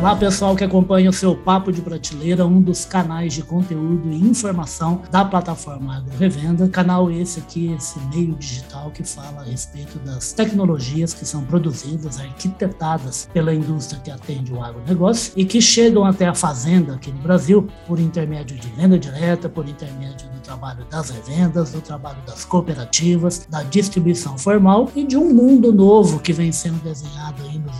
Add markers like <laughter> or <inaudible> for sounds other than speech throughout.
Olá, pessoal que acompanha o seu Papo de Prateleira, um dos canais de conteúdo e informação da plataforma Agro Revenda. Canal esse aqui, esse meio digital que fala a respeito das tecnologias que são produzidas, arquitetadas pela indústria que atende o agronegócio e que chegam até a fazenda aqui no Brasil por intermédio de venda direta, por intermédio do trabalho das revendas, do trabalho das cooperativas, da distribuição formal e de um mundo novo que vem sendo desenhado aí nos últimos 10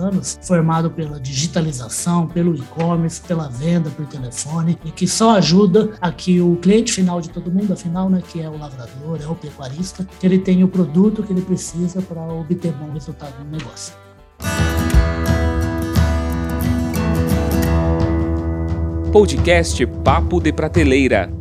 anos, formado pela digitalização, pelo e-commerce, pela venda por telefone, e que só ajuda a que o cliente final de todo mundo, afinal, né, que é o lavrador, é o pecuarista, que ele tenha o produto que ele precisa para obter bom resultado no negócio. Podcast Papo de Prateleira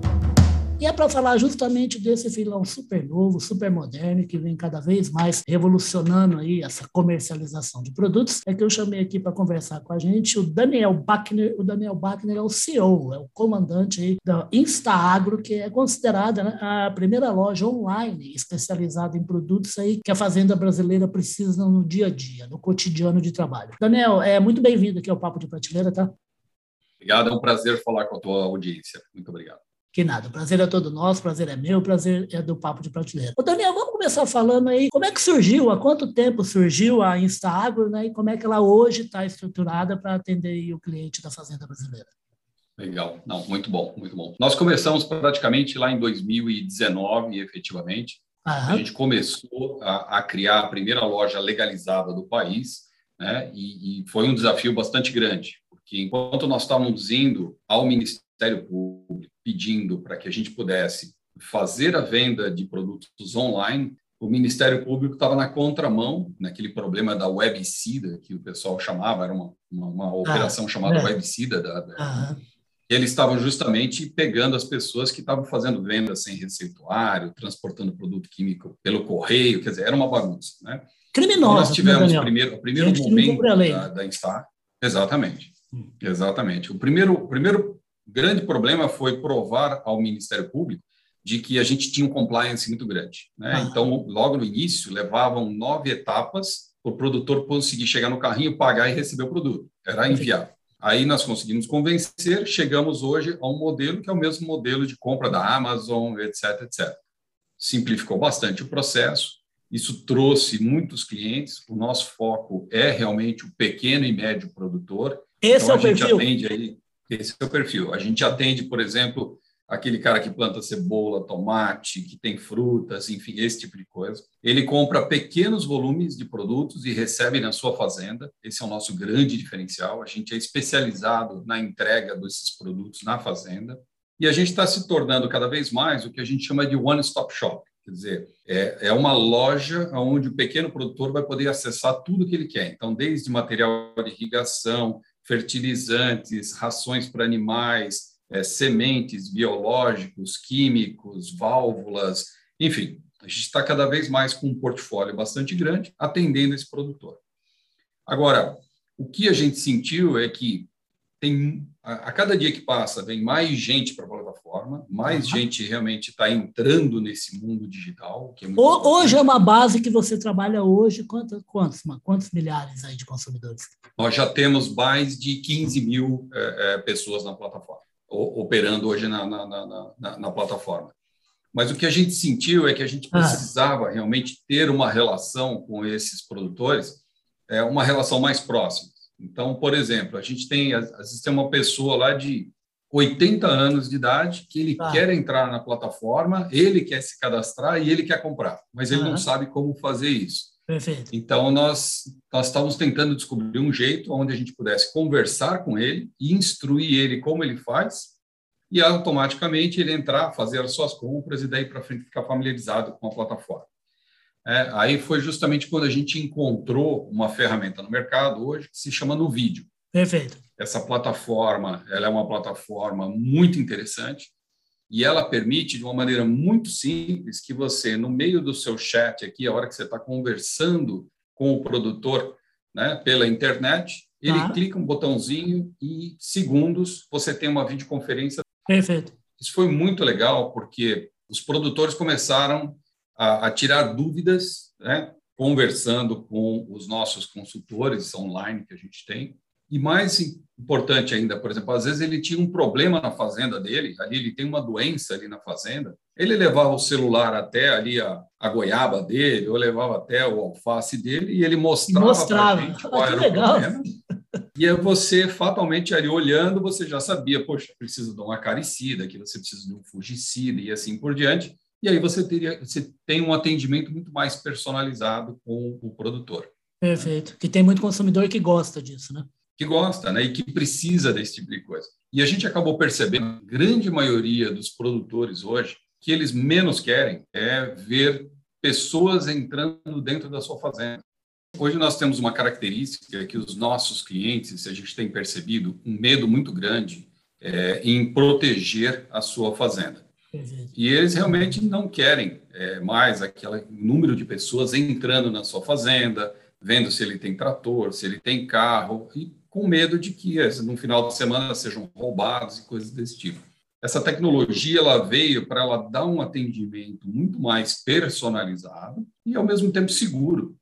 e é para falar justamente desse filão super novo, super moderno, que vem cada vez mais revolucionando aí essa comercialização de produtos, é que eu chamei aqui para conversar com a gente o Daniel Bachner. O Daniel Bachner é o CEO, é o comandante aí da InstaAgro, que é considerada né, a primeira loja online especializada em produtos aí que a fazenda brasileira precisa no dia a dia, no cotidiano de trabalho. Daniel, é muito bem-vindo aqui ao Papo de Prateleira, tá? Obrigado, é um prazer falar com a tua audiência. Muito obrigado. Que nada, o prazer é todo nosso, o prazer é meu, o prazer é do Papo de Prateleira. Ô Daniel, vamos começar falando aí como é que surgiu, há quanto tempo surgiu a InstaAgro, né, e como é que ela hoje está estruturada para atender o cliente da Fazenda Brasileira. Legal, não, muito bom, muito bom. Nós começamos praticamente lá em 2019, efetivamente. Aham. A gente começou a, a, criar a primeira loja legalizada do país, né, e, e foi um desafio bastante grande, porque enquanto nós estávamos indo ao Ministério Público, pedindo para que a gente pudesse fazer a venda de produtos online, o Ministério Público estava na contramão, naquele problema da webcida, que o pessoal chamava, era uma, uma, uma ah, operação chamada é. webcida. Da, da, Eles estavam justamente pegando as pessoas que estavam fazendo vendas sem receituário, transportando produto químico pelo correio, quer dizer, era uma bagunça. Né? Criminosa. Então, nós tivemos o primeiro, o primeiro momento da, da Instar. Exatamente. Hum. Exatamente. O primeiro, o primeiro grande problema foi provar ao Ministério Público de que a gente tinha um compliance muito grande. Né? Ah. Então, logo no início, levavam nove etapas para o produtor conseguir chegar no carrinho, pagar e receber o produto. Era inviável. Aí nós conseguimos convencer, chegamos hoje a um modelo que é o mesmo modelo de compra da Amazon, etc, etc. Simplificou bastante o processo, isso trouxe muitos clientes, o nosso foco é realmente o pequeno e médio produtor. Esse então, é o perfil. Aí, esse é o perfil. A gente atende, por exemplo, aquele cara que planta cebola, tomate, que tem frutas, enfim, esse tipo de coisa. Ele compra pequenos volumes de produtos e recebe na sua fazenda. Esse é o nosso grande diferencial. A gente é especializado na entrega desses produtos na fazenda. E a gente está se tornando cada vez mais o que a gente chama de one-stop shop. Quer dizer, é, é uma loja onde o pequeno produtor vai poder acessar tudo que ele quer. Então, desde material de irrigação, fertilizantes, rações para animais, é, sementes, biológicos, químicos, válvulas, enfim, a gente está cada vez mais com um portfólio bastante grande atendendo esse produtor. Agora, o que a gente sentiu é que tem a, cada dia que passa vem mais gente para a plataforma, mais uhum. gente realmente está entrando nesse mundo digital. É hoje é uma base que você trabalha hoje, quantos, quantos, quantos milhares aí de consumidores? Nós já temos mais de 15 mil é, é, pessoas na plataforma, operando hoje na, na, na, na, na plataforma. Mas o que a gente sentiu é que a gente ah. precisava ah. realmente ter uma relação com esses produtores, é, uma relação mais próxima. Então, por exemplo, a gente tem, às vezes tem uma pessoa lá de 80 anos de idade que ele ah. quer entrar na plataforma, ele quer se cadastrar e ele quer comprar, mas ele não sabe como fazer isso. Perfeito. Então, nós, nós estávamos tentando descobrir um jeito onde a gente pudesse conversar com ele e instruir ele como ele faz, e automaticamente ele entrar, fazer as suas compras e daí para frente ficar familiarizado com a plataforma. É, aí foi justamente quando a gente encontrou uma ferramenta no mercado hoje que se chama No Vídeo. Perfeito. Essa plataforma, ela é uma plataforma muito interessante e ela permite de uma maneira muito simples que você no meio do seu chat aqui, a hora que você está conversando com o produtor, né, pela internet, ele claro. clica um botãozinho e segundos você tem uma videoconferência. Perfeito. Isso foi muito legal porque os produtores começaram a, a tirar dúvidas, né? conversando com os nossos consultores online que a gente tem, E mais importante ainda, por exemplo, às vezes ele tinha um problema na fazenda dele, ali ele tem uma doença ali na fazenda, ele levava o celular até ali a, a goiaba dele, ou levava até o alface dele, e ele mostrava, mostrava. gente qual ah, era legal. o problema. E você, fatalmente, ali olhando, você já sabia, poxa, precisa de um acaricida, que você precisa de um fungicida e assim por diante. E aí você, teria, você tem um atendimento muito mais personalizado com o produtor. Perfeito. Que tem muito consumidor que gosta disso, né? Que gosta, né? E que precisa desse tipo de coisa. E a gente acabou percebendo, a grande maioria dos produtores hoje, que eles menos querem é ver pessoas entrando dentro da sua fazenda. Hoje nós temos uma característica que os nossos clientes, a gente tem percebido um medo muito grande é, em proteger a sua fazenda. E eles realmente não querem é, mais aquele número de pessoas entrando na sua fazenda, vendo se ele tem trator, se ele tem carro, e com medo de que no final de semana sejam roubados e coisas desse tipo. Essa tecnologia ela veio para ela dar um atendimento muito mais personalizado e ao mesmo tempo seguro,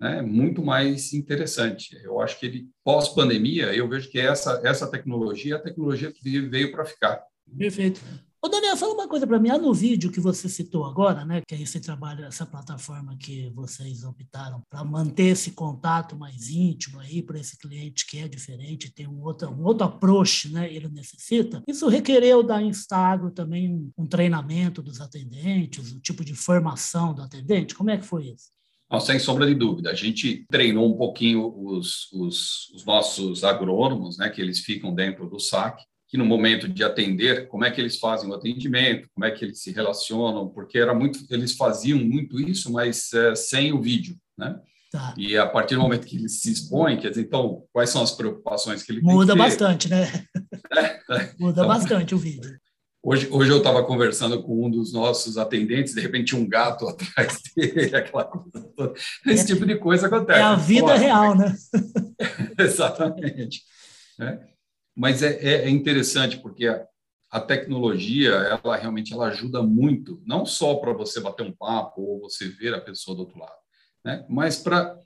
né? Muito mais interessante. Eu acho que ele pós pandemia eu vejo que essa essa tecnologia é a tecnologia que veio para ficar. Perfeito. Ô, Daniel, fala uma coisa para mim. Ah, no vídeo que você citou agora, né, que é esse trabalho, essa plataforma que vocês optaram para manter esse contato mais íntimo aí para esse cliente que é diferente, tem um outro, um outro approach, né, ele necessita. Isso requereu da Instagro também um, um treinamento dos atendentes, o um tipo de formação do atendente? Como é que foi isso? Não, sem sombra de dúvida. A gente treinou um pouquinho os, os, os nossos agrônomos, né, que eles ficam dentro do SAC, que no momento de atender, como é que eles fazem o atendimento, como é que eles se relacionam, porque era muito, eles faziam muito isso, mas é, sem o vídeo, né? Tá. E a partir do momento que eles se expõem, quer dizer, então, quais são as preocupações que ele Muda bastante, né? <laughs> É, é. Muda então, bastante o vídeo. Hoje, hoje eu estava conversando com um dos nossos atendentes, de repente um gato <laughs> atrás dele, aquela coisa toda. Esse é, tipo de coisa acontece. É a vida real, né? <laughs> Exatamente. É. Mas é, é, é interessante porque a, a, tecnologia, ela realmente ela ajuda muito, não só para você bater um papo ou você ver a pessoa do outro lado, né? mas para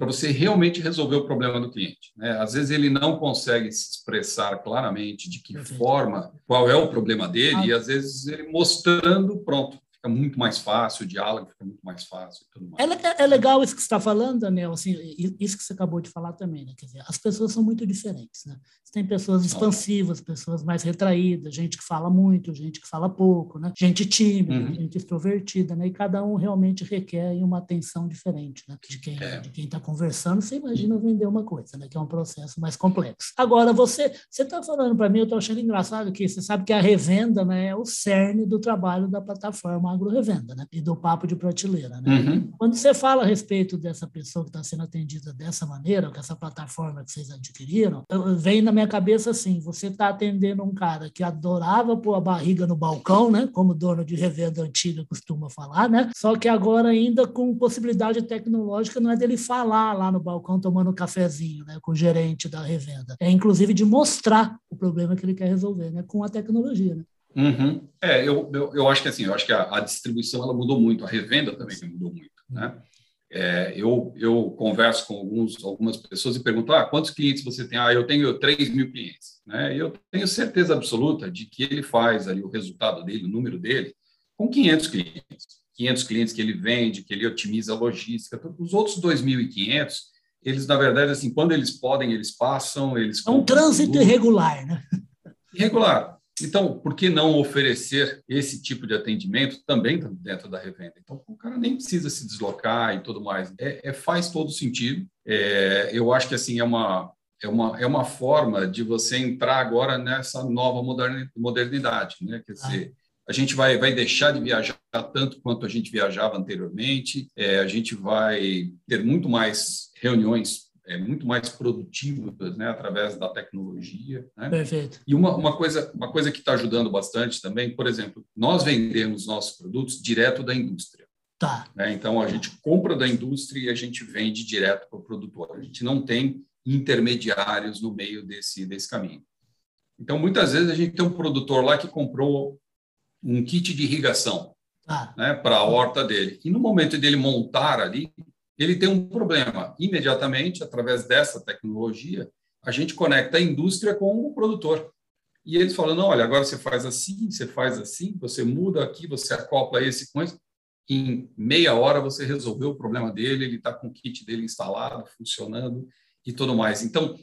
para você realmente resolver o problema do cliente. Né? Às vezes ele não consegue se expressar claramente de que forma, qual é o problema dele, ah. e às vezes ele mostrando, pronto, fica muito mais fácil, o diálogo fica muito mais fácil. É, é, legal isso que você está falando, Daniel, assim, isso que você acabou de falar também, né? Quer dizer, as pessoas são muito diferentes, né? Você tem pessoas expansivas, pessoas mais retraídas, gente que fala muito, gente que fala pouco, né? Gente tímida, uhum. gente extrovertida, né? E cada um realmente requer uma atenção diferente, né? De quem é. está conversando, você imagina vender uma coisa, né? Que é um processo mais complexo. Agora, você você está falando para mim, eu estou achando engraçado que você sabe que a revenda, né? É o cerne do trabalho da plataforma agro-revenda, né? E do papo de prateleira, né? Uhum. Quando você fala a respeito dessa pessoa que está sendo atendida dessa maneira, com essa plataforma que vocês adquiriram, vem na minha cabeça assim, você está atendendo um cara que adorava pôr a barriga no balcão, né? Como dono de revenda antiga costuma falar, né? Só que agora ainda com possibilidade tecnológica não é dele falar lá no balcão tomando um cafezinho, né? Com o gerente da revenda. É inclusive de mostrar o problema que ele quer resolver, né? Com a tecnologia, né? Uhum. É, eu, eu, eu, acho que assim, eu acho que a, a, distribuição ela mudou muito, a revenda também mudou muito, né? É, eu, eu converso com alguns, algumas pessoas e pergunto, ah, quantos clientes você tem? Ah, eu tenho 3 mil clientes, né? E eu tenho certeza absoluta de que ele faz ali o resultado dele, o número dele, com 500 clientes. 500 clientes que ele vende, que ele otimiza a logística. Os outros 2.500, eles, na verdade, assim, quando eles podem, eles passam, eles... É um trânsito irregular, né? Irregular. Então, por que não oferecer esse tipo de atendimento também dentro da revenda? Então, o cara nem precisa se deslocar e tudo mais. É, é faz todo sentido. É, eu acho que assim é uma é uma, é uma forma de você entrar agora nessa nova modernidade, né? Quer dizer, a gente vai, vai deixar de viajar tanto quanto a gente viajava anteriormente, é, a gente vai ter muito mais reuniões é, muito mais produtivas né, através da tecnologia. Né? Perfeito. E uma, uma, coisa, uma coisa que está ajudando bastante também, por exemplo, nós vendemos nossos produtos direto da indústria. Tá. Né? Então, a gente compra da indústria e a gente vende direto para o produtor. A gente não tem intermediários no meio desse, desse caminho. Então, muitas vezes, a gente tem um produtor lá que comprou um kit de irrigação tá. né, para a horta dele. E no momento dele montar ali, ele tem um problema. Imediatamente, através dessa tecnologia, a gente conecta a indústria com o produtor. E eles falam, não, olha, agora você faz assim, você faz assim, você muda aqui, você acopla esse com esse. Em meia hora você resolveu o problema dele, ele está com o kit dele instalado, funcionando e tudo mais. Então,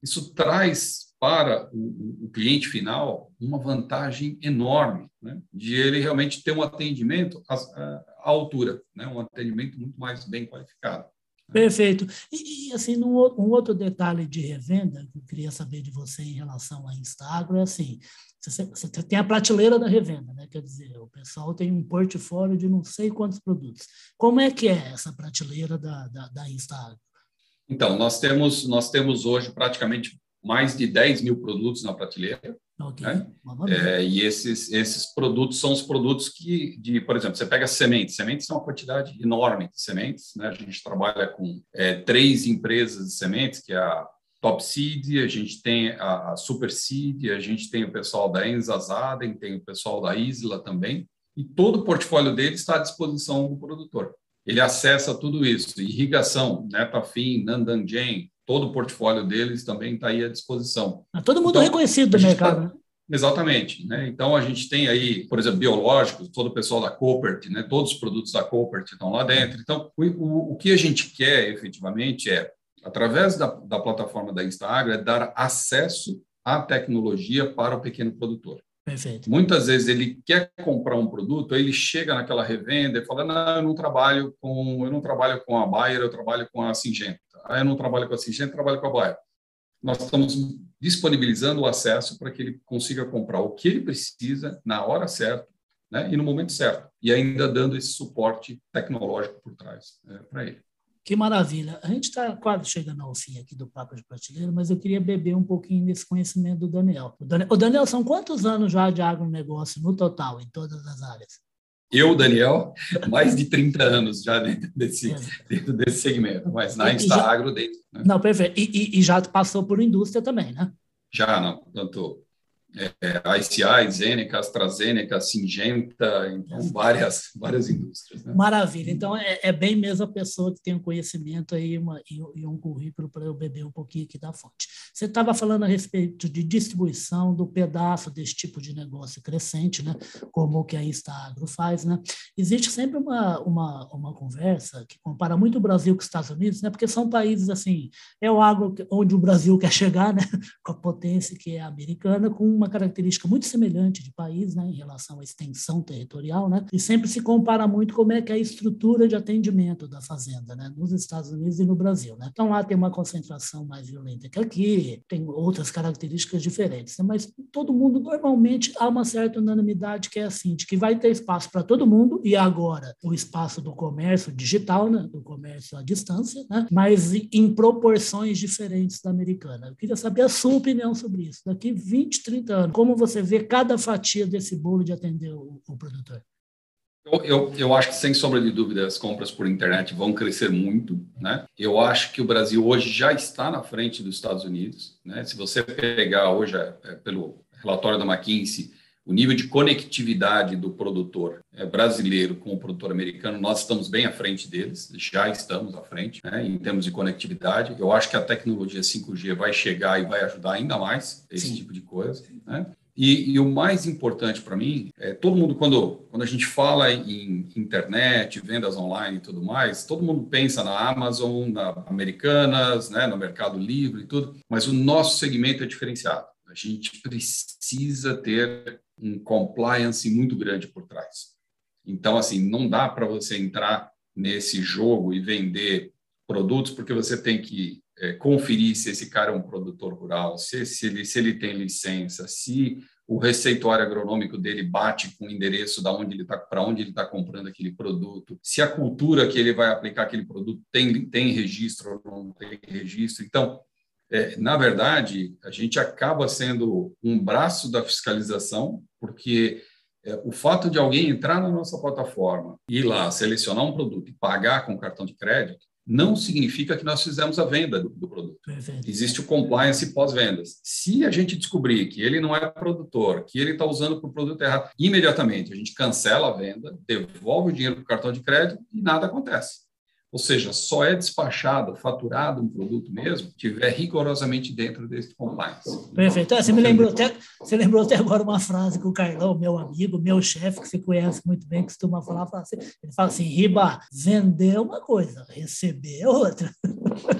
isso traz para o, o cliente final uma vantagem enorme, né? de ele realmente ter um atendimento à, à altura, né? um atendimento muito mais bem qualificado. Perfeito. E, e assim, um, um, outro detalhe de revenda que eu queria saber de você em relação à Instagram é assim, você, você, tem a prateleira da revenda, né? Quer dizer, o pessoal tem um portfólio de não sei quantos produtos. Como é que é essa prateleira da, da, da Instagram? Então, nós temos, nós temos hoje praticamente mais de 10 mil produtos na prateleira. Okay. Né? É, e esses, esses produtos são os produtos que, de, por exemplo, você pega sementes. Sementes são uma quantidade enorme de sementes. Né? A gente trabalha com é, três empresas de sementes, que é a Top Seed, a gente tem a, Super Seed, a gente tem o pessoal da Enzazaden, tem o pessoal da Isla também. E todo o portfólio deles está à disposição do produtor. Ele acessa tudo isso. Irrigação, Netafim, Nandanjen, todo o portfólio deles também está aí à disposição. É todo mundo então, reconhecido do mercado, tá, né? Exatamente. Né? Então, a gente tem aí, por exemplo, biológicos, todo o pessoal da Copert, né? todos os produtos da Copert estão lá dentro. Então, o, o, o que a gente quer efetivamente é, através da, da plataforma da Instagram, é dar acesso à tecnologia para o pequeno produtor. Perfeito. Muitas vezes ele quer comprar um produto, ele chega naquela revenda e fala: "Não, eu não trabalho com, eu não trabalho com a Bayer, eu trabalho com a Singenta. Ah, eu não trabalho com a Singenta, eu trabalho com a Bayer". Nós estamos disponibilizando o acesso para que ele consiga comprar o que ele precisa na hora certa, né, e no momento certo, e ainda dando esse suporte tecnológico por trás é, para ele. Que maravilha. A gente está quase chegando ao fim aqui do Papo de Prateleira, mas eu queria beber um pouquinho desse conhecimento do Daniel. O Daniel, o Daniel são quantos anos já de agronegócio no total, em todas as áreas? Eu, Daniel, mais de 30 anos já dentro desse, dentro desse segmento, mas na Instaagro dentro. Né? Não, perfeito. E, e, e já passou por indústria também, né? Já, não. Tanto é, ICI, Zeneca, AstraZeneca, Singenta, então várias, várias indústrias. Né? Maravilha. Então é, é, bem mesmo a pessoa que tem um conhecimento aí uma, e, e um currículo para eu beber um pouquinho aqui da fonte. Você estava falando a respeito de distribuição do pedaço desse tipo de negócio crescente, né? como o que a Instaagro faz. Né? Existe sempre uma, uma, uma conversa que compara muito o Brasil com os Estados Unidos, né? porque são países assim, é o agro onde o Brasil quer chegar, né? <laughs> com a potência que é americana, com uma uma característica muito semelhante de país, né, em relação à extensão territorial, né, e sempre se compara muito como é que é a estrutura de atendimento da fazenda, né, nos Estados Unidos e no Brasil, né. Então lá tem uma concentração mais violenta que aqui, tem outras características diferentes, né, mas todo mundo normalmente há uma certa unanimidade que é assim, de que vai ter espaço para todo mundo e agora o espaço do comércio digital, né, do comércio à distância, né, mas em proporções diferentes da americana. Eu queria saber a sua opinião sobre isso. Daqui 20, 30 como você vê cada fatia desse bolo de atender o, o produtor? Eu, eu, eu, acho que, sem sombra de dúvida, as compras por internet vão crescer muito. Né? Eu acho que o Brasil hoje já está na frente dos Estados Unidos. Né? Se você pegar hoje, é, é, pelo relatório da McKinsey, o nível de conectividade do produtor é, brasileiro com o produtor americano, nós estamos bem à frente deles, já estamos à frente né, em termos de conectividade. Eu acho que a tecnologia 5G vai chegar e vai ajudar ainda mais esse Sim. tipo de coisa. Né? E, e, o mais importante para mim é todo mundo quando quando a gente fala em internet, vendas online e tudo mais, todo mundo pensa na Amazon, na Americanas, né, no Mercado Livre e tudo, mas o nosso segmento é diferenciado. A gente precisa ter um compliance muito grande por trás. Então, assim, não dá para você entrar nesse jogo e vender produtos, porque você tem que é, conferir se esse cara é um produtor rural, se, se, ele, se ele tem licença, se o receituário agronômico dele bate com o endereço da onde ele está, para onde ele está comprando aquele produto, se a cultura que ele vai aplicar aquele produto tem, tem registro ou não tem registro. Então, é, na verdade, a gente acaba sendo um braço da fiscalização, porque é, o fato de alguém entrar na nossa plataforma, ir lá, selecionar um produto e pagar com cartão de crédito, não significa que nós fizemos a venda do, do produto. Perfeito. Existe o compliance pós-vendas. Se a gente descobrir que ele não é produtor, que ele está usando o produto errado, imediatamente a gente cancela a venda, devolve o dinheiro para o cartão de crédito e nada acontece. Ou seja, só é despachado, faturado um produto mesmo, tiver rigorosamente dentro desse compliance. Perfeito. Ah, você me lembrou até, você lembrou até agora uma frase que o Carlão, meu amigo, meu chefe, que você conhece muito bem, costuma falar, fala assim, ele fala assim, Riba, vender é uma coisa, receber é outra.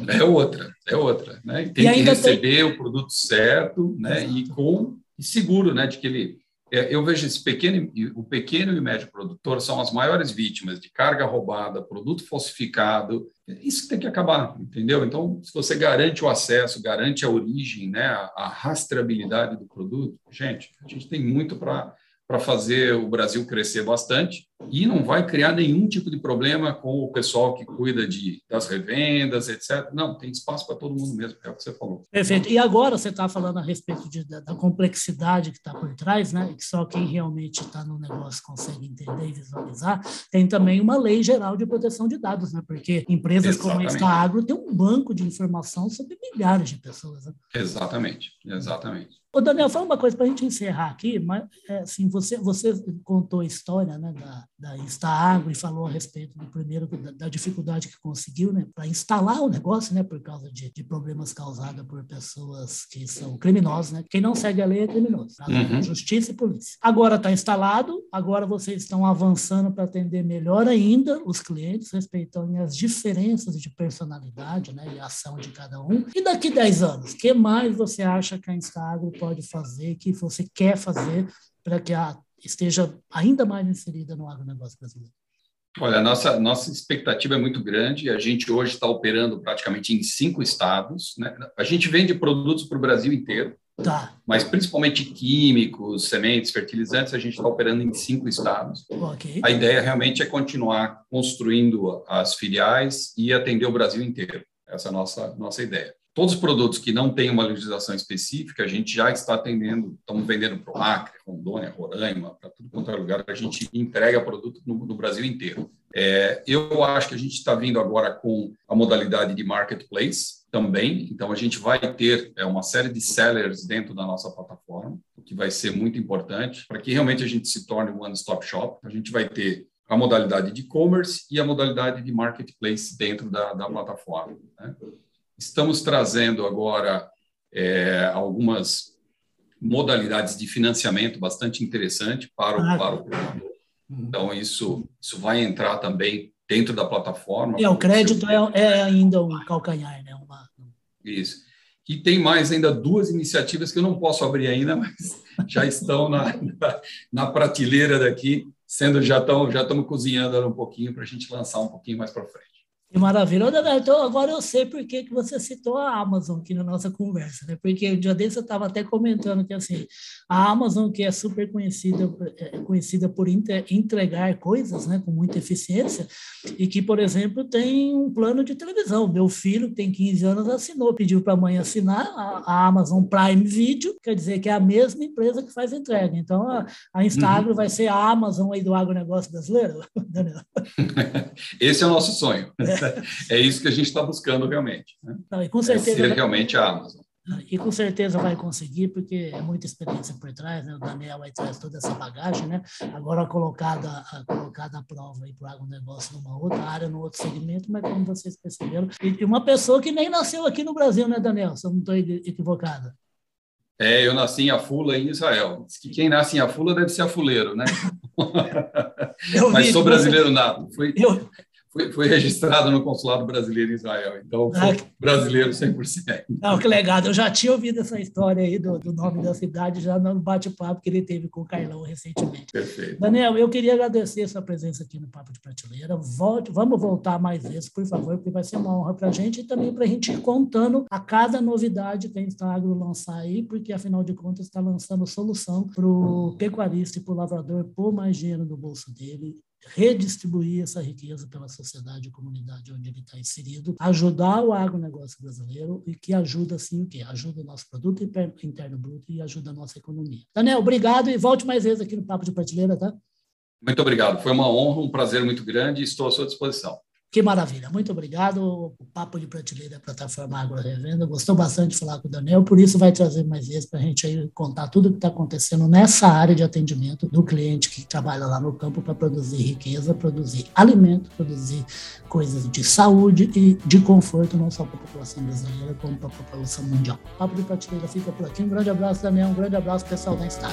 É outra, é outra. Né? Tem que receber tem... o produto certo né? e com e seguro né? de que ele eu vejo esse pequeno, o pequeno e médio produtor são as maiores vítimas de carga roubada, produto falsificado. Isso tem que acabar, entendeu? Então, se você garante o acesso, garante a origem, né, a rastreabilidade do produto, gente, a gente tem muito para fazer o Brasil crescer bastante e não vai criar nenhum tipo de problema com o pessoal que cuida de, das revendas, etc. Não, tem espaço para todo mundo mesmo, é o que você falou. Perfeito. E agora você está falando a respeito de, da, da, complexidade que está por trás, né? que só quem realmente está no negócio consegue entender e visualizar. Tem também uma lei geral de proteção de dados, né? porque empresas Exatamente. como a Agro têm um banco de informação sobre milhares de pessoas. Né? Exatamente, exatamente. Ô, Daniel, fala uma coisa para a gente encerrar aqui, mas é, assim, você, você contou a história né, da, da Instaagro e falou a respeito do primeiro da, da dificuldade que conseguiu né, para instalar o negócio, né, por causa de, de, problemas causados por pessoas que são criminosas. Né? Quem não segue a lei é criminoso. Uhum. Justiça e polícia. Agora está instalado, agora vocês estão avançando para atender melhor ainda os clientes, respeitando as diferenças de personalidade né, e ação de cada um. E daqui 10 anos, o que mais você acha que a Instaagro pode fazer, que você quer fazer para que a esteja ainda mais inserida no agronegócio brasileiro? Olha, a nossa, nossa expectativa é muito grande. A gente hoje está operando praticamente em cinco estados. Né? A gente vende produtos para o Brasil inteiro, tá. mas principalmente químicos, sementes, fertilizantes, a gente está operando em cinco estados. Okay. A ideia realmente é continuar construindo as filiais e atender o Brasil inteiro. Essa é a nossa, nossa ideia. Todos os produtos que não têm uma legislação específica, a gente já está atendendo, estamos vendendo para o Acre, Rondônia, Roraima, para tudo quanto é lugar, a gente entrega produto no, no Brasil inteiro. É, eu acho que a gente está vindo agora com a modalidade de marketplace também, então a gente vai ter é, uma série de sellers dentro da nossa plataforma, o que vai ser muito importante para que realmente a gente se torne um one-stop shop. A gente vai ter a modalidade de e-commerce e a modalidade de marketplace dentro da, da plataforma. Né? Estamos trazendo agora é, algumas modalidades de financiamento bastante interessante para o, ah, para o. Uhum. Então, isso, isso vai entrar também dentro da plataforma. É, o crédito é, é, ainda um calcanhar, né? Uma... Isso. E tem mais ainda duas iniciativas que eu não posso abrir ainda, <laughs> mas já estão na, na, na prateleira daqui, sendo já estão já estamos cozinhando um pouquinho para a gente lançar um pouquinho mais para frente. Que maravilha. Então, agora eu sei por que, que você citou a Amazon aqui na nossa conversa, né? Porque o dia desse eu estava até comentando que assim, a Amazon, que é super conhecida, é conhecida por entregar coisas né, com muita eficiência, e que, por exemplo, tem um plano de televisão. Meu filho, que tem 15 anos, assinou, pediu para a mãe assinar a, a, Amazon Prime Video, quer dizer que é a mesma empresa que faz entrega. Então, a, a Instagram uhum. vai ser a Amazon aí do agronegócio brasileiro, <laughs> Daniel? <laughs> Esse é o nosso sonho. É. <laughs> é isso que a gente está buscando realmente. Né? Não, e com certeza, é ser realmente a Amazon. E com certeza vai conseguir, porque é muita experiência por trás, né? O Daniel aí traz toda essa bagagem, né? Agora colocada, colocada à prova para o agronegócio numa outra área, num outro segmento, mas como vocês perceberam, e uma pessoa que nem nasceu aqui no Brasil, né, Daniel? Se eu não estou equivocada. É, eu nasci em Afula, em Israel. Diz que quem nasce em Afula deve ser afuleiro, né? <laughs> Mas sou brasileiro você... nato. Fui, eu, foi, foi registrado no consulado brasileiro em Israel. Então, ah, brasileiro 100%. Não, que legal. Eu já tinha ouvido essa história aí do, do nome da cidade, já no bate-papo que ele teve com o Carlão recentemente. Perfeito. Daniel, eu queria agradecer a sua presença aqui no Papo de Prateleira. Volte, vamos voltar mais vezes, por favor, porque vai ser uma honra para a gente e também para a gente ir contando a cada novidade que a Instagro lançar aí, porque, afinal de contas, está lançando solução para o pecuarista e para o lavrador pôr mais dinheiro no bolso dele redistribuir essa riqueza pela sociedade e comunidade onde ele está inserido, ajudar o agronegócio brasileiro e que ajuda, assim, o quê? Ajuda o nosso produto interno bruto e ajuda a nossa economia. Daniel, obrigado e volte mais vezes aqui no Papo de Prateleira, tá? Muito obrigado. Foi uma honra, um prazer muito grande e estou à sua disposição. Que maravilha, muito obrigado. O Papo de Prateleira Plataforma Agro Revenda. Gostou bastante de falar com o Daniel, por isso vai trazer mais vezes para a gente aí contar tudo o que está acontecendo nessa área de atendimento do cliente que trabalha lá no campo para produzir riqueza, produzir alimento, produzir coisas de saúde e de conforto, não só para a população brasileira, como para a população mundial. O Papo de Prateleira fica por aqui. Um grande abraço, Daniel. Um grande abraço, pessoal da Star.